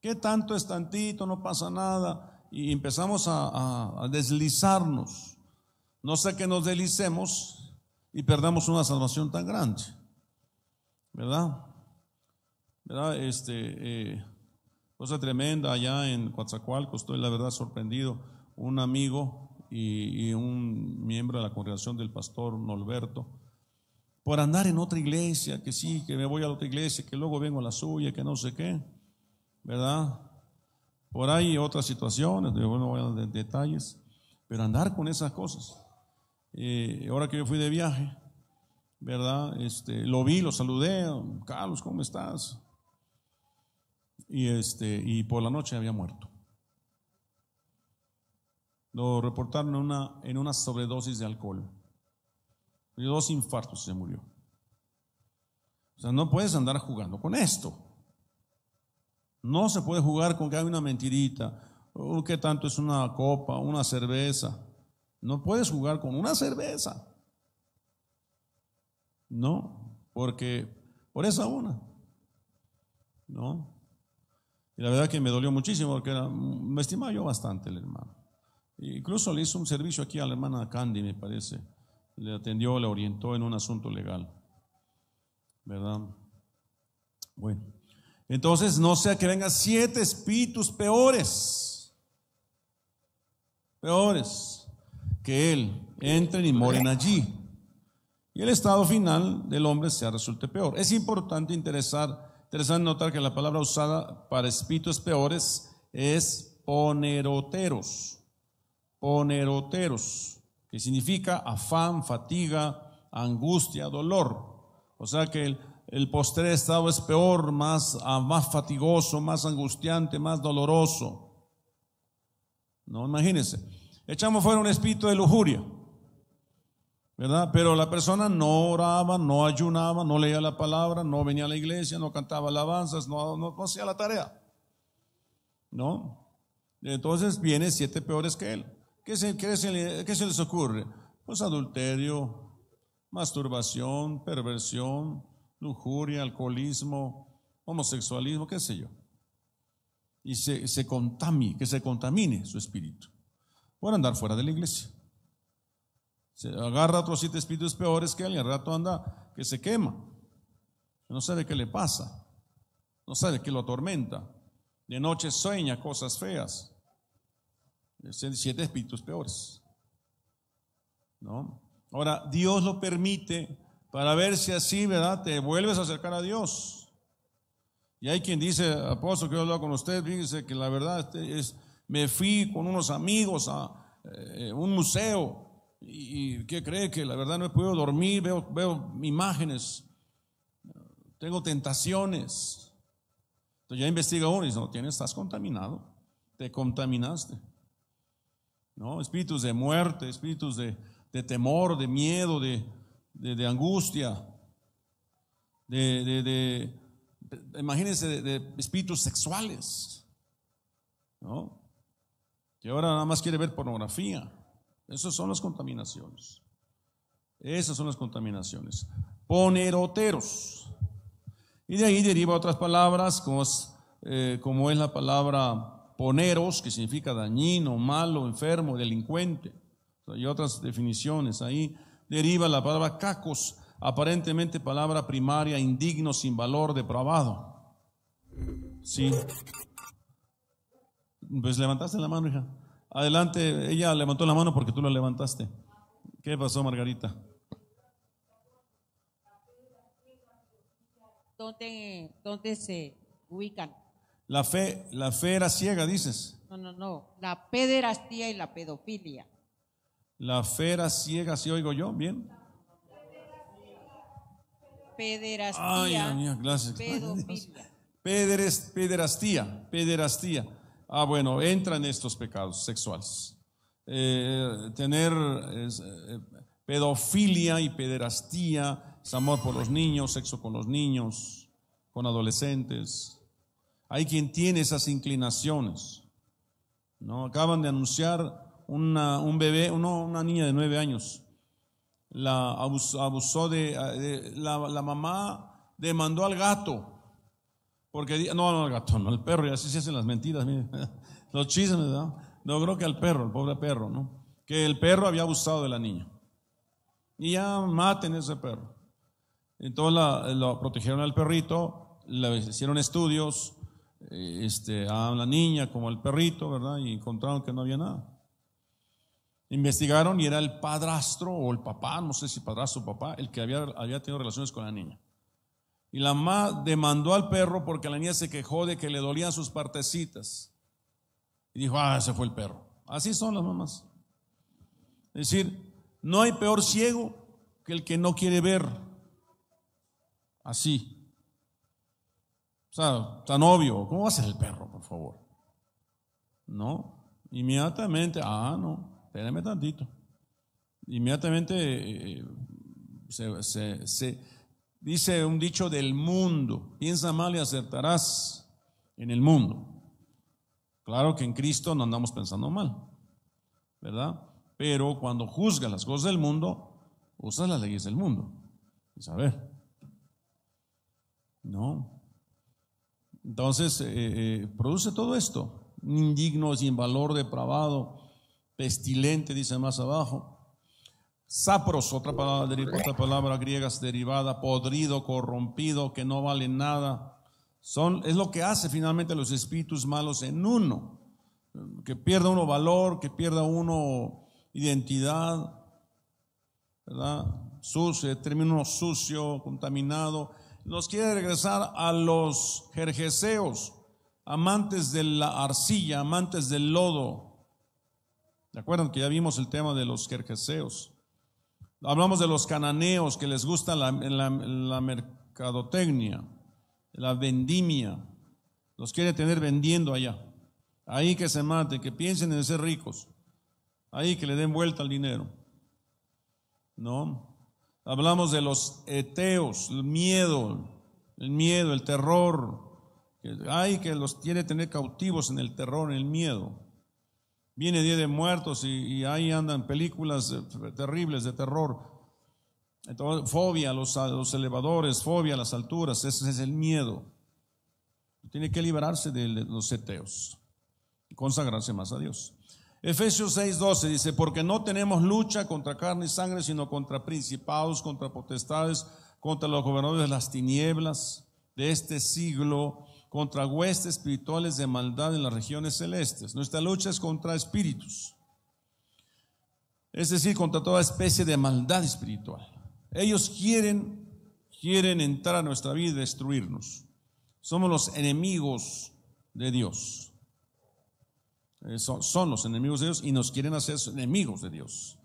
¿Qué tanto es tantito? No pasa nada. Y empezamos a, deslizarnos. No sé que nos deslicemos y perdamos una salvación tan grande. ¿Verdad? ¿Verdad? Este, eh, cosa tremenda allá en Coatzacoalcos, estoy la verdad sorprendido. Un amigo y, y un miembro de la congregación del pastor Norberto por andar en otra iglesia, que sí, que me voy a otra iglesia, que luego vengo a la suya, que no sé qué, ¿verdad? Por ahí otras situaciones, bueno, no voy a dar detalles, pero andar con esas cosas. Eh, ahora que yo fui de viaje, ¿verdad? Este, lo vi, lo saludé, Carlos, ¿cómo estás? Y, este, y por la noche había muerto. Lo reportaron en una, en una sobredosis de alcohol dos infartos se murió. O sea, no puedes andar jugando con esto. No se puede jugar con que hay una mentirita, o que tanto es una copa, una cerveza. No puedes jugar con una cerveza. No, porque por esa una. No. Y la verdad que me dolió muchísimo porque me estimaba yo bastante el hermano. Incluso le hizo un servicio aquí a la hermana Candy, me parece le atendió, le orientó en un asunto legal. ¿Verdad? Bueno, entonces no sea que vengan siete espíritus peores, peores, que él entren y moren allí. y el estado final del hombre sea resulte peor. Es importante interesar, interesante notar que la palabra usada para espíritus peores es poneroteros, poneroteros, que significa afán, fatiga, angustia, dolor. O sea que el, el postre estado es peor, más, ah, más fatigoso, más angustiante, más doloroso. No, imagínense. Echamos fuera un espíritu de lujuria, ¿verdad? Pero la persona no oraba, no ayunaba, no leía la palabra, no venía a la iglesia, no cantaba alabanzas, no, no, hacía la tarea. ¿No? Entonces viene siete peores que él. ¿Qué se, qué se, qué se les ocurre? Pues adulterio, masturbación, perversión, lujuria, alcoholismo, homosexualismo, qué sé yo. Y se, se contamine, que se contamine su espíritu por andar fuera de la iglesia. Se agarra otros siete espíritus peores que él y al rato anda que se quema. No sabe qué le pasa. No sabe qué lo atormenta. De noche sueña cosas feas. Siete espíritus peores. ¿No? Ahora, Dios lo permite para ver si así, ¿verdad? Te vuelves a acercar a Dios. Y hay quien dice, apóstol, que yo con usted, fíjese que la verdad este, es, me fui con unos amigos a eh, un museo y, ¿qué cree? Que la verdad no he podido dormir, veo, veo imágenes, tengo tentaciones. Entonces ya investiga uno y dice, no, tienes, estás contaminado, te contaminaste. ¿No? Espíritus de muerte, espíritus de, temor, de miedo, de, angustia, de, de imagínense, de, espíritus sexuales, ¿no? Que ahora nada más quiere ver pornografía. Esas son las contaminaciones. Esas son las contaminaciones. Poneroteros. Y de ahí deriva otras palabras como es, eh, como es la palabra poneros, que significa dañino, malo, enfermo, delincuente. Y otras definiciones ahí deriva la palabra cacos, aparentemente palabra primaria, indigno, sin valor, depravado. Sí. Pues levantaste la mano, hija. Adelante, ella levantó la mano porque tú la levantaste. ¿Qué pasó, Margarita? ¿Dónde, dónde se ubican? La fe, la fe era ciega, dices. No, no, no. La pederastía y la pedofilia. La fe era ciega, si oigo yo, bien. Pederastía. Ay, gracias. *laughs* pederastía, pederastía. Ah, bueno, entran estos pecados sexuales. Eh, tener eh, pedofilia y pederastía, es amor por los niños, sexo con los niños, con adolescentes. Hay quien tiene esas inclinaciones. ¿no? Acaban de anunciar un bebé, una niña de nueve años, la abusó, de, la, mamá demandó al gato, porque, no, no al gato, no al perro, y así se hacen las mentiras, *laughs* los chismes, ¿no? No creo que al perro, el pobre perro, ¿no? Que el perro había abusado de la niña. Y ya maten ese perro. Entonces lo protegieron al perrito, le hicieron estudios este, a la niña como al perrito, ¿verdad? Y encontraron que no había nada. Investigaron y era el padrastro o el papá, no sé si padrastro o papá, el que había, había tenido relaciones con la niña. Y la mamá demandó al perro porque la niña se quejó de que le dolían sus partecitas. Y dijo, ah, ese fue el perro. Así son las mamás. Es decir, no hay peor ciego que el que no quiere ver. Así. O sea, tan obvio. ¿Cómo va a ser el perro, por favor? No. Inmediatamente, ah, no espérame tantito. Inmediatamente eh, se, dice un dicho del mundo, piensa mal y acertarás en el mundo. Claro que en Cristo no andamos pensando mal, ¿verdad? Pero cuando juzgas las cosas del mundo, usas las leyes del mundo. Y saber. No. Entonces, eh, eh, produce todo esto. Indigno, sin valor, depravado, pestilente, dice más abajo. Sapros, otra palabra, otra palabra griega derivada, podrido, corrompido, que no vale nada. Son, es lo que hace finalmente los espíritus malos en uno. Que pierda uno valor, que pierda uno identidad, ¿verdad? sucio, término sucio, contaminado. Nos quiere regresar a los jerjeseos, amantes de la arcilla, amantes del lodo. ¿De acuerdo? Que ya vimos el tema de los jerjeseos. Hablamos de los cananeos que les gusta la, la mercadotecnia, la vendimia. Los quiere tener vendiendo allá. Ahí que se maten, que piensen en ser ricos. Ahí que le den vuelta al dinero. ¿No? Hablamos de los eteos, el miedo, el miedo, el terror. Hay que los quiere tener cautivos en el terror, en el miedo. Viene Día de Muertos y, ahí andan películas terribles de terror. fobia a los, a los elevadores, fobia a las alturas, ese es el miedo. Tiene que liberarse de los eteos y consagrarse más a Dios. Efesios 6:12 dice, porque no tenemos lucha contra carne y sangre, sino contra principados, contra potestades, contra los gobernadores de las tinieblas de este siglo, contra huestes espirituales de maldad en las regiones celestes. Nuestra lucha es contra espíritus, es decir, contra toda especie de maldad espiritual. Ellos quieren, quieren entrar a nuestra vida y destruirnos. Somos los enemigos de Dios. Eh, son, los enemigos de Dios y nos quieren hacer enemigos de Dios.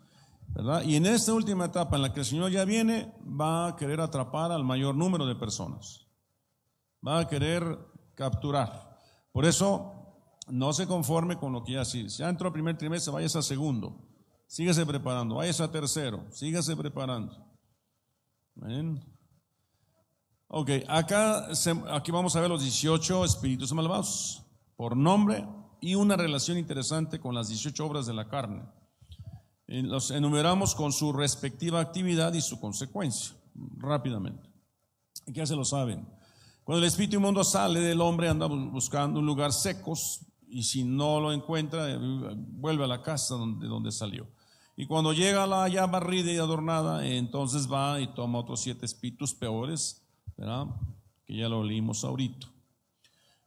¿verdad? Y en esta última etapa en la que el Señor ya viene, va a querer atrapar al mayor número de personas. Va a querer capturar. Por eso, no se conforme con lo que ya Si Ya entró el primer trimestre, váyase a segundo. Síguese preparando. Váyase a tercero. Síguese preparando. Ok, acá aquí vamos a ver los 18 espíritus malvados. Por nombre, y una relación interesante con las 18 obras de la carne. Eh, los enumeramos con su respectiva actividad y su consecuencia, rápidamente. Ya se lo saben. Cuando el espíritu inmundo sale del hombre, anda buscando un lugar secos y si no lo encuentra, eh, vuelve a la casa donde, donde salió. Y cuando llega la ya barrida y adornada, entonces va y toma otros siete espíritus peores, ¿verdad? que ya lo leímos ahorita.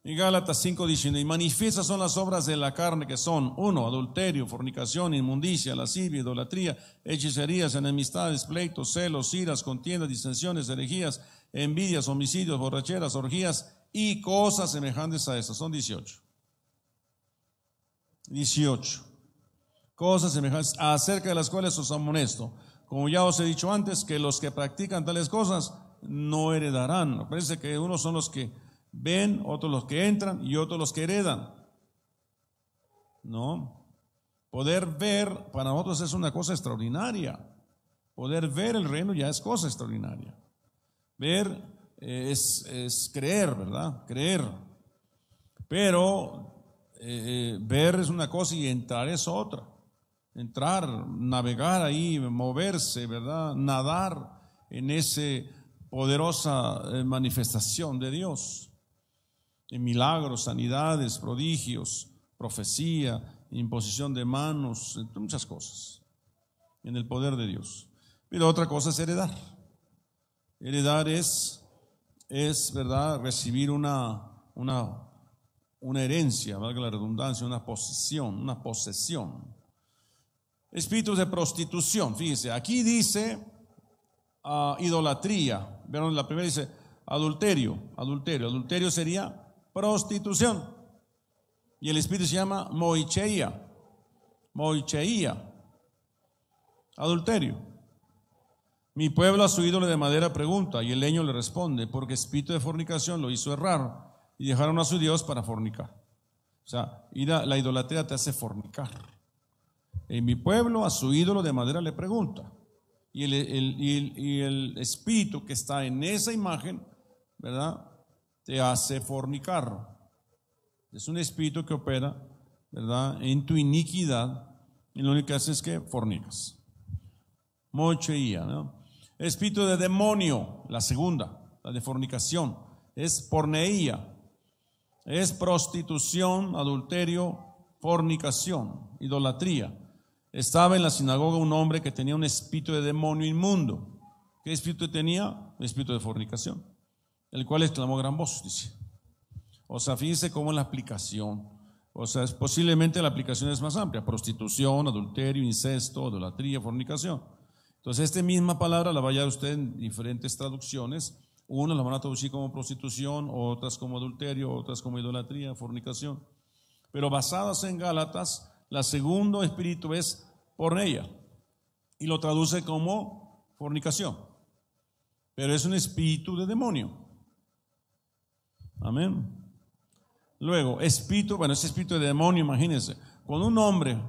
En Gálatas 5:19, y manifiestas son las obras de la carne que son, uno, adulterio, fornicación, inmundicia, lascivia, idolatría, hechicerías, enemistades, pleitos, celos, iras, contiendas, disensiones, herejías, envidias, homicidios, borracheras, orgías y cosas semejantes a estas. Son 18. 18. Cosas semejantes, acerca de las cuales os amonesto. Como ya os he dicho antes, que los que practican tales cosas no heredarán. Parece que unos son los que ven, otros los que entran y otros los que heredan. ¿No? Poder ver para nosotros es una cosa extraordinaria. Poder ver el reino ya es cosa extraordinaria. Ver eh, es, creer, ¿verdad? Creer. Pero eh, eh, ver es una cosa y entrar es otra. Entrar, navegar ahí, moverse, ¿verdad? Nadar en esa poderosa manifestación de Dios en milagros, sanidades, prodigios, profecía, imposición de manos, muchas cosas, en el poder de Dios. Pero otra cosa es heredar. Heredar es, es ¿verdad?, recibir una, una, una herencia, valga la redundancia, una posesión, una posesión. Espíritus de prostitución, fíjese, aquí dice ah, idolatría, ¿vieron? La primera dice adulterio, adulterio, adulterio sería prostitución. Y el espíritu se llama moicheia, moicheia, adulterio. Mi pueblo a su ídolo de madera pregunta y el leño le responde, porque espíritu de fornicación lo hizo errar y dejaron a su Dios para fornicar. O sea, la idolatría te hace fornicar. En mi pueblo a su ídolo de madera le pregunta. Y el, y el espíritu que está en esa imagen, ¿verdad? Te hace fornicar. Es un espíritu que opera, ¿verdad? En tu iniquidad y lo único que hace es que fornicas. Mocheía, ¿no? Espíritu de demonio, la segunda, la de fornicación, es porneía, es prostitución, adulterio, fornicación, idolatría. Estaba en la sinagoga un hombre que tenía un espíritu de demonio inmundo. ¿Qué espíritu tenía? Espíritu de fornicación el cual exclamó gran voz, dice. O sea, fíjense cómo la aplicación, o sea, posiblemente la aplicación es más amplia, prostitución, adulterio, incesto, idolatría, fornicación. Entonces, esta misma palabra la vaya usted en diferentes traducciones. Unas la van a traducir como prostitución, otras como adulterio, otras como idolatría, fornicación. Pero basadas en Gálatas, la segundo espíritu es por ella. Y lo traduce como fornicación. Pero es un espíritu de demonio. Amén. Luego, espíritu, bueno, ese espíritu de demonio, imagínense, cuando un hombre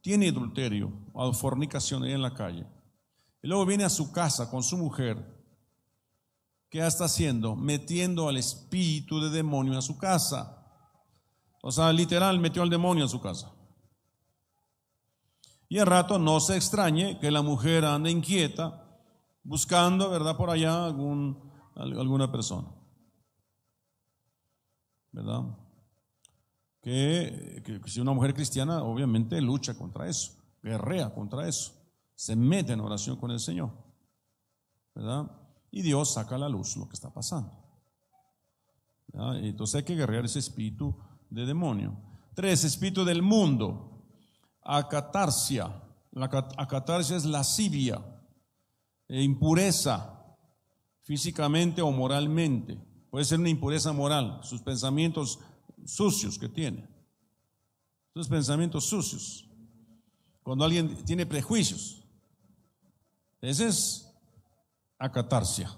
tiene adulterio o fornicación ahí en la calle, y luego viene a su casa con su mujer, ¿qué está haciendo? Metiendo al espíritu de demonio a su casa. O sea, literal, metió al demonio a su casa. Y al rato no se extrañe que la mujer ande inquieta buscando, ¿verdad? Por allá alguna persona. ¿Verdad? Que, si una mujer cristiana obviamente lucha contra eso, guerrea contra eso se mete en oración con el Señor. ¿Verdad? Y Dios saca a la luz lo que está pasando. Entonces hay que guerrear ese espíritu de demonio. Tres, espíritu del mundo. Acatarsia. La acatarsia es lascivia, e impureza, físicamente o moralmente. Puede ser una impureza moral, sus pensamientos sucios que tiene. Sus pensamientos sucios. Cuando alguien tiene prejuicios, ese es acatarsia.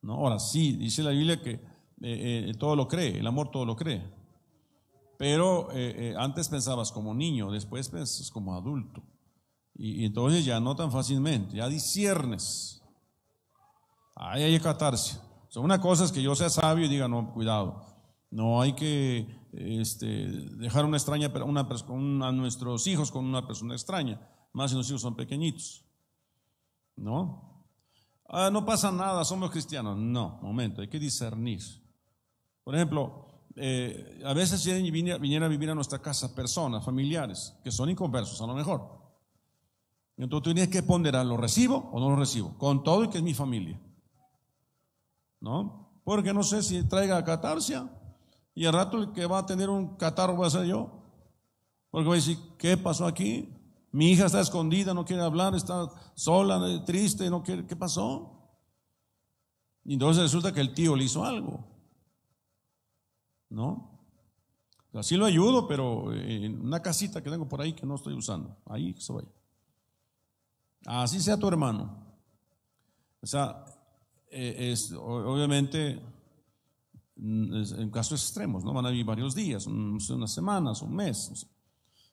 ¿No? Ahora sí, dice la Biblia que eh, eh, todo lo cree, el amor todo lo cree. Pero eh, antes pensabas como niño, después pensas como adulto. Y, entonces ya no tan fácilmente, ya disiernes. Ahí hay acatarsia. una cosa es que yo sea sabio y diga, no, cuidado. No hay que este, dejar una extraña, una, a nuestros hijos con una persona extraña más si los hijos son pequeñitos. ¿No? Ah, no pasa nada, somos cristianos. No, momento, hay que discernir. Por ejemplo, eh, a veces vinieran a vivir a nuestra casa personas, familiares, que son inconversos a lo mejor. Entonces tú tienes que ponderar, ¿lo recibo o no lo recibo? Con todo y que es mi familia. ¿No? Porque no sé si traiga catarsia y al rato el que va a tener un catarro va a ser yo. Porque voy a decir, ¿qué pasó aquí? Mi hija está escondida, no quiere hablar, está sola, triste, no quiere, ¿qué pasó? Y entonces resulta que el tío le hizo algo. ¿No? Así lo ayudo, pero en una casita que tengo por ahí que no estoy usando. Ahí se vaya. Así sea tu hermano. O sea, eh, obviamente en casos extremos, ¿no? Van a vivir varios días, unas semanas, un mes.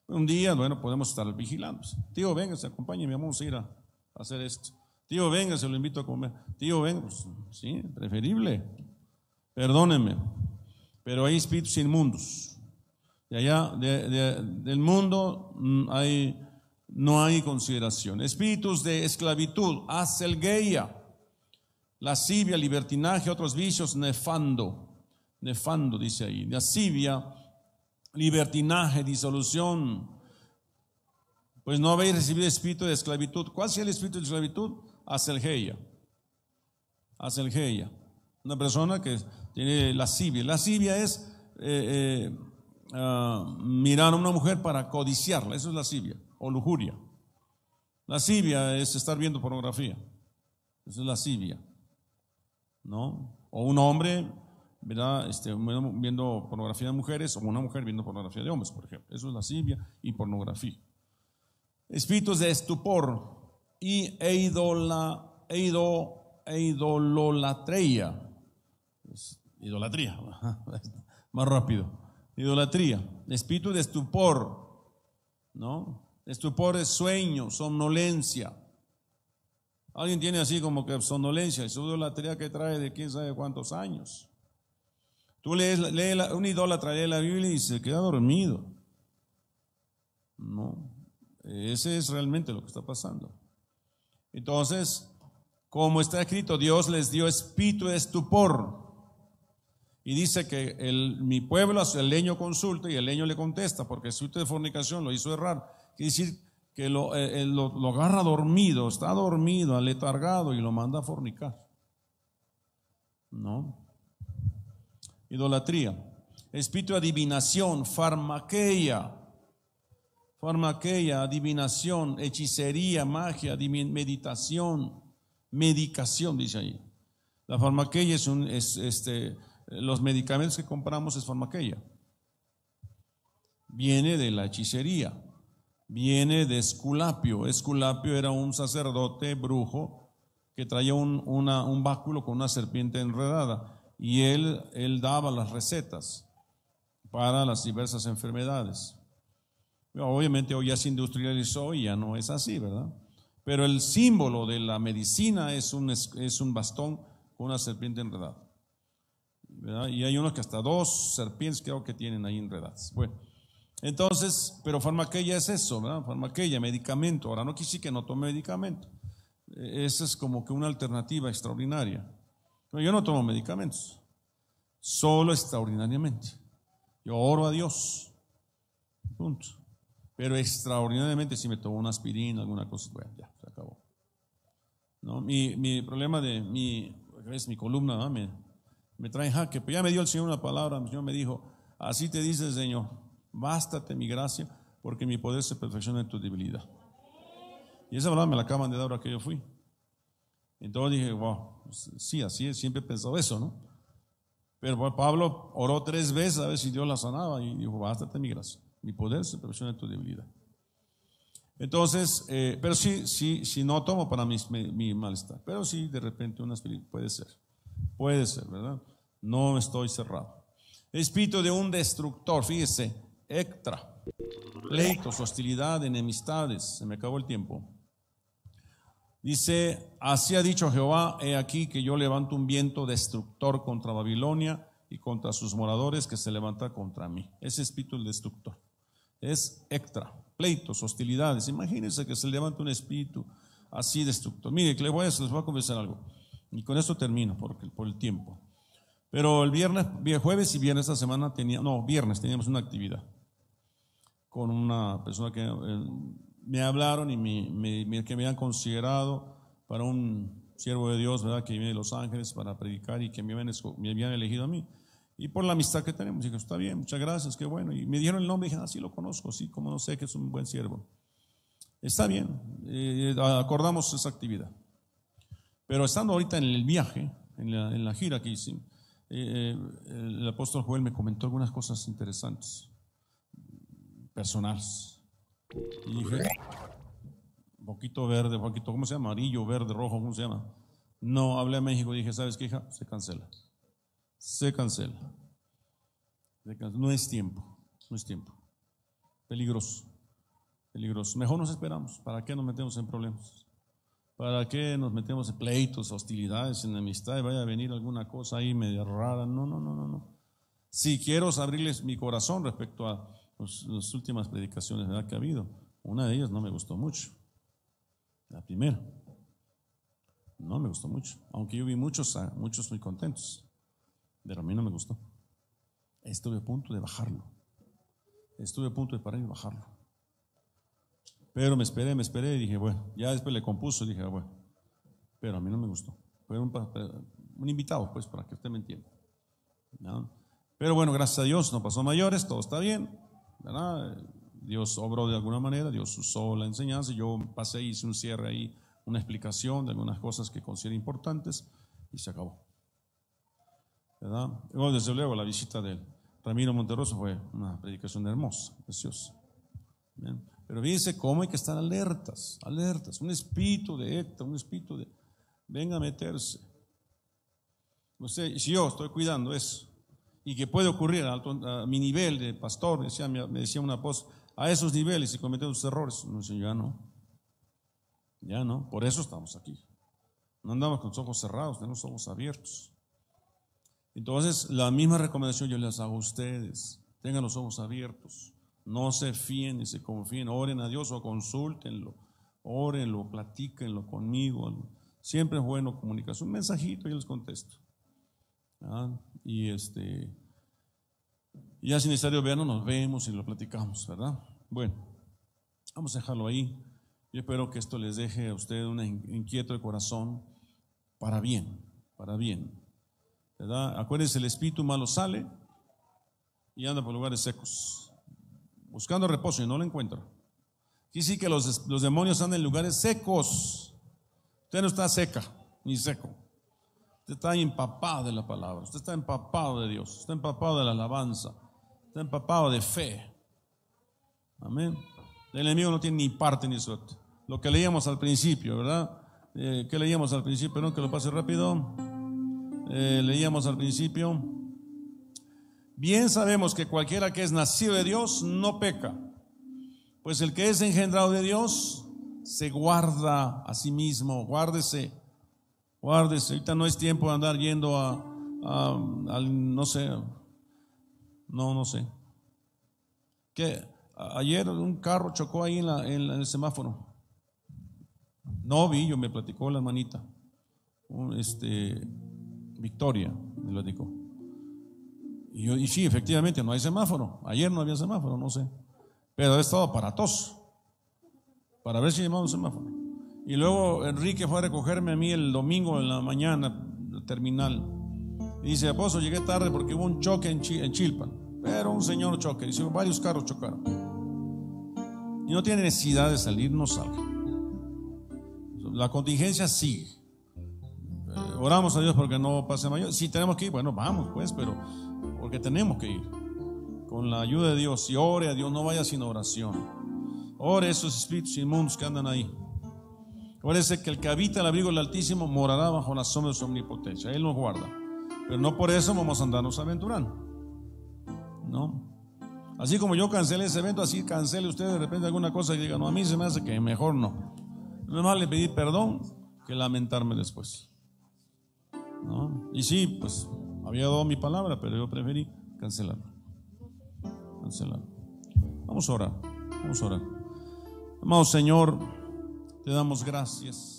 Un día, bueno, podemos estar vigilando. Tío, venga, se acompáñeme, vamos a ir a hacer esto. Tío, venga, se lo invito a comer. Tío, venga, pues, sí, preferible. Perdónenme, pero hay espíritus inmundos. De allá, del mundo, mm, hay, no hay consideración. Espíritus de esclavitud, aselgeia, lascivia, libertinaje, otros vicios, nefando. Nefando, dice ahí. Lascivia, libertinaje, disolución, pues no habéis recibido espíritu de esclavitud. ¿Cuál sea el espíritu de esclavitud? Aselgeia. Aselgeia. Una persona que tiene lascivia. Lascivia es eh, eh, ah, mirar a una mujer para codiciarla. Eso es lascivia o lujuria. Lascivia es estar viendo pornografía. Eso es lascivia. ¿No? O un hombre. Este, viendo pornografía de mujeres o una mujer viendo pornografía de hombres, por ejemplo. Eso es lascivia y pornografía. Espíritus de estupor y eidola, eido, eidololatría. idolatría, *laughs* más rápido. Idolatría. Espíritu de estupor, ¿no? Estupor es sueño, somnolencia. Alguien tiene así como que somnolencia, es idolatría que trae de quién sabe cuántos años. Tú lees, un idólatra lee la Biblia y se queda dormido. No, ese es realmente lo que está pasando. Entonces, como está escrito, Dios les dio espíritu de estupor. Y dice que el, mi pueblo el leño consulta y el leño le contesta, porque el espíritu de fornicación lo hizo errar. Quiere decir que lo, eh, eh, lo, lo agarra dormido, está dormido, aletargado y lo manda a fornicar. ¿No? idolatría. Espíritu de adivinación, farmaqueia. farmaqueia, adivinación, hechicería, magia, meditación, medicación, dice ahí. La farmaqueia es, un, es este, los medicamentos que compramos es farmaqueia. Viene de la hechicería, viene de Esculapio. Esculapio era un sacerdote brujo que traía un, un báculo con una serpiente enredada y él, él daba las recetas para las diversas enfermedades. Obviamente hoy ya se industrializó y ya no es así, ¿verdad? Pero el símbolo de la medicina es un, es un bastón con una serpiente enredada. Y hay unos que hasta dos serpientes creo que tienen ahí enredadas. Bueno, entonces, pero farmaqueia es eso, ¿verdad? Farmaqueia, medicamento. Ahora, no quise que no tome medicamento. Esa es como que una alternativa extraordinaria. Pero yo no tomo medicamentos, solo extraordinariamente. Yo oro a Dios. Punto. Pero extraordinariamente si me tomo una aspirina, alguna cosa, bueno, ya, se acabó. ¿No? Mi, mi problema de mi, es mi columna, me, me trae jaque. Pero ya me dio el Señor una palabra, el Señor me dijo, así te dice el Señor, bástate mi gracia, porque mi poder se perfecciona en tu debilidad. Y esa verdad me la acaban de dar ahora que yo fui. Entonces dije, wow, pues, sí, así es, siempre he pensado eso, ¿no? Pero Pablo oró tres veces a ver si Dios la sanaba y dijo, bástate mi gracia. Mi poder se perfecciona en tu debilidad. Entonces, eh, pero sí, sí, sí, no tomo para mi, mi, malestar. Pero sí, de repente una espíritu, puede ser. Puede ser, ¿verdad? No estoy cerrado. Espíritu de un destructor, fíjese, extra. Pleitos, hostilidad, enemistades. Se me acabó el tiempo. Dice, así ha dicho Jehová, he aquí que yo levanto un viento destructor contra Babilonia y contra sus moradores que se levanta contra mí. Ese espíritu el destructor es extra, pleitos, hostilidades. Imagínense que se levanta un espíritu así destructor. Mire, que les voy a, les a confesar algo. Y con esto termino porque, por el tiempo. Pero el viernes, jueves y viernes esta semana tenía, no, viernes teníamos una actividad con una persona que eh, me hablaron y me, que me han considerado para un siervo de Dios, ¿verdad? Que viene de Los Ángeles para predicar y que me habían, me habían elegido a mí. Y por la amistad que tenemos, dije, está bien, muchas gracias, qué bueno. Y me dieron el nombre y dije, ah, lo conozco, sí, como no sé que es un buen siervo. Está bien, eh, acordamos esa actividad. Pero estando ahorita en el viaje, en la, gira que hice, eh, el apóstol Joel me comentó algunas cosas interesantes, personales. Y dije, poquito verde, poquito, ¿cómo se llama? Amarillo, verde, rojo, ¿cómo se llama? No, hablé a México, dije, ¿sabes qué, hija? Se cancela se cancela. No es tiempo, no es tiempo. Peligroso, peligroso. Mejor nos esperamos. ¿Para qué nos metemos en problemas? ¿Para qué nos metemos en pleitos, hostilidades, enemistad y vaya a venir alguna cosa ahí media rara? No, no, no, no, no. Si quiero abrirles mi corazón respecto a las últimas predicaciones que ha habido, una de ellas no me gustó mucho. La primera. No me gustó mucho. Aunque yo vi muchos, muchos muy contentos. Pero a mí no me gustó. Estuve a punto de bajarlo. Estuve a punto de parar y bajarlo. Pero me esperé, me esperé y dije, bueno, ya después le compuso dije, bueno, pero a mí no me gustó. Fue un, un invitado, pues, para que usted me entienda. Pero bueno, gracias a Dios no pasó mayores, todo está bien. Dios obró de alguna manera, Dios usó la enseñanza. Yo pasé, hice un cierre ahí, una explicación de algunas cosas que considero importantes y se acabó. desde luego, la visita de Ramiro Monterroso fue una predicación hermosa, preciosa. Pero fíjense cómo hay que estar alertas, alertas. Un espíritu de Héctor, un espíritu de. Venga a meterse. si yo estoy cuidando eso, y que puede ocurrir a, mi nivel de pastor, decía, me decía una apóstol, a esos niveles y cometemos errores. No, ya no. Ya no. Por eso estamos aquí. No andamos con los ojos cerrados, tenemos ojos abiertos. Entonces, la misma recomendación yo les hago a ustedes. Tengan los ojos abiertos. No se fíen ni se confíen. Oren a Dios o consúltenlo. Órenlo, platíquenlo conmigo. Siempre es bueno comunicarse. Un mensajito y yo les contesto. ¿Ah? Y este. ya sin necesario vernos, nos vemos y lo platicamos, ¿verdad? Bueno, vamos a dejarlo ahí. Yo espero que esto les deje a ustedes un inquieto de corazón para bien, para bien. ¿verdad? Acuérdense, el espíritu malo sale y anda por lugares secos, buscando reposo y no lo encuentra. Quiere decir que los, los demonios están en lugares secos. Usted no está seca ni seco. Usted está empapado de la palabra. Usted está empapado de Dios. Está empapado de la alabanza. Está empapado de fe. Amén. El enemigo no tiene ni parte ni suerte. Lo que leíamos al principio, ¿verdad? Eh, ¿Qué leíamos al principio? No, que lo pase rápido. Eh, leíamos al principio. Bien sabemos que cualquiera que es nacido de Dios no peca, pues el que es engendrado de Dios se guarda a sí mismo, guárdese, guárdese. Ahorita no es tiempo de andar yendo a, no sé, no, no sé. Que ayer un carro chocó ahí en, en el semáforo. No vi, yo me platicó la hermanita, este, Victoria, me platicó. Y, yo, y sí, efectivamente, no hay semáforo. Ayer no había semáforo, no sé. Pero he estado aparatoso para ver si llamamos semáforo. Y luego Enrique fue a recogerme a mí el domingo en la mañana, terminal. Y dice, apóstol, llegué tarde porque hubo un choque en, Chilpan. Pero un señor choque. Dice, varios carros chocaron. Y no tiene necesidad de salir, no salga la contingencia sigue. Eh, oramos a Dios porque no pase mayor. Si tenemos que ir, bueno, vamos pues, pero porque tenemos que ir. Con la ayuda de Dios. Y ore a Dios, no vaya sin oración. Ore esos espíritus inmundos que andan ahí. Parece que el que habita el abrigo del Altísimo morará bajo la sombra de su omnipotencia. Él nos guarda. Pero no por eso vamos a andarnos aventurando. No. Así como yo cancelé ese evento, así cancele usted de repente alguna cosa y diga, no, a mí se me hace que mejor no. No más le pedí perdón que lamentarme después. Y sí, pues había dado mi palabra, pero yo preferí cancelarlo. Cancelarlo. Vamos a orar. Vamos a orar. Amado Señor, te damos gracias